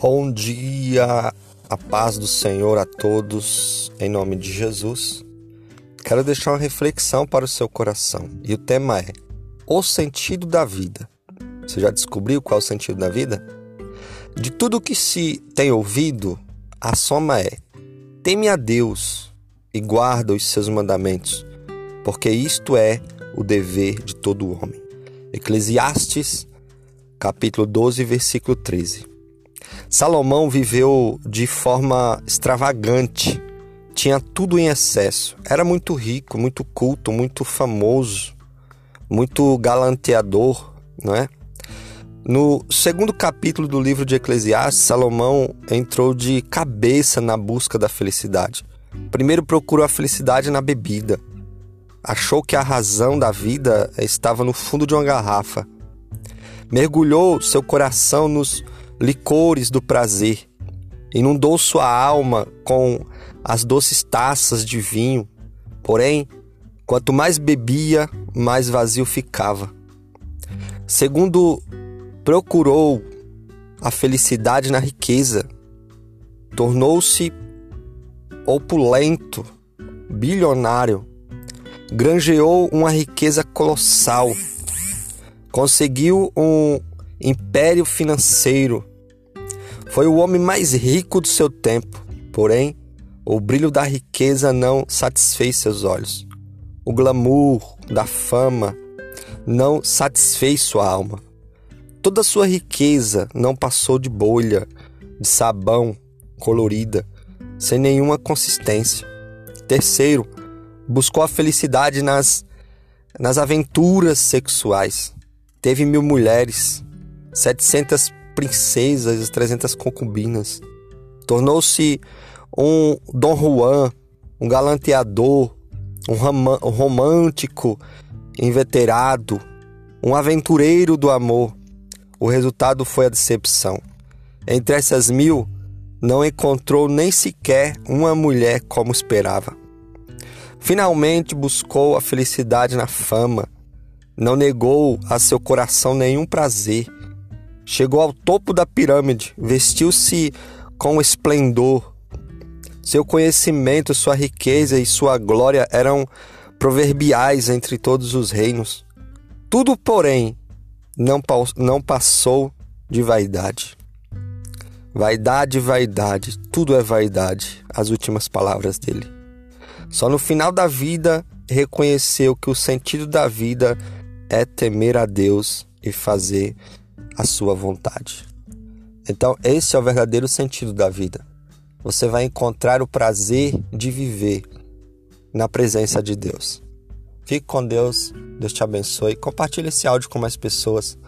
Bom dia, a paz do Senhor a todos, em nome de Jesus. Quero deixar uma reflexão para o seu coração e o tema é o sentido da vida. Você já descobriu qual é o sentido da vida? De tudo que se tem ouvido, a soma é: teme a Deus e guarda os seus mandamentos, porque isto é o dever de todo homem. Eclesiastes, capítulo 12, versículo 13. Salomão viveu de forma extravagante, tinha tudo em excesso, era muito rico, muito culto, muito famoso, muito galanteador, não é? No segundo capítulo do livro de Eclesiastes, Salomão entrou de cabeça na busca da felicidade. Primeiro procurou a felicidade na bebida. Achou que a razão da vida estava no fundo de uma garrafa. Mergulhou seu coração nos licores do prazer. Inundou sua alma com as doces taças de vinho. Porém, quanto mais bebia, mais vazio ficava. Segundo, procurou a felicidade na riqueza. Tornou-se opulento, bilionário. Granjeou uma riqueza colossal. Conseguiu um império financeiro foi o homem mais rico do seu tempo, porém, o brilho da riqueza não satisfez seus olhos. O glamour da fama não satisfez sua alma. Toda sua riqueza não passou de bolha, de sabão colorida, sem nenhuma consistência. Terceiro, buscou a felicidade nas, nas aventuras sexuais. Teve mil mulheres, setecentas princesas e 300 concubinas. Tornou-se um Dom Juan, um galanteador, um, um romântico inveterado, um aventureiro do amor. O resultado foi a decepção. Entre essas mil, não encontrou nem sequer uma mulher como esperava. Finalmente buscou a felicidade na fama, não negou a seu coração nenhum prazer Chegou ao topo da pirâmide, vestiu-se com esplendor. Seu conhecimento, sua riqueza e sua glória eram proverbiais entre todos os reinos. Tudo, porém, não, não passou de vaidade. Vaidade, vaidade, tudo é vaidade, as últimas palavras dele. Só no final da vida reconheceu que o sentido da vida é temer a Deus e fazer a sua vontade. Então, esse é o verdadeiro sentido da vida. Você vai encontrar o prazer de viver na presença de Deus. Fique com Deus, Deus te abençoe. Compartilhe esse áudio com mais pessoas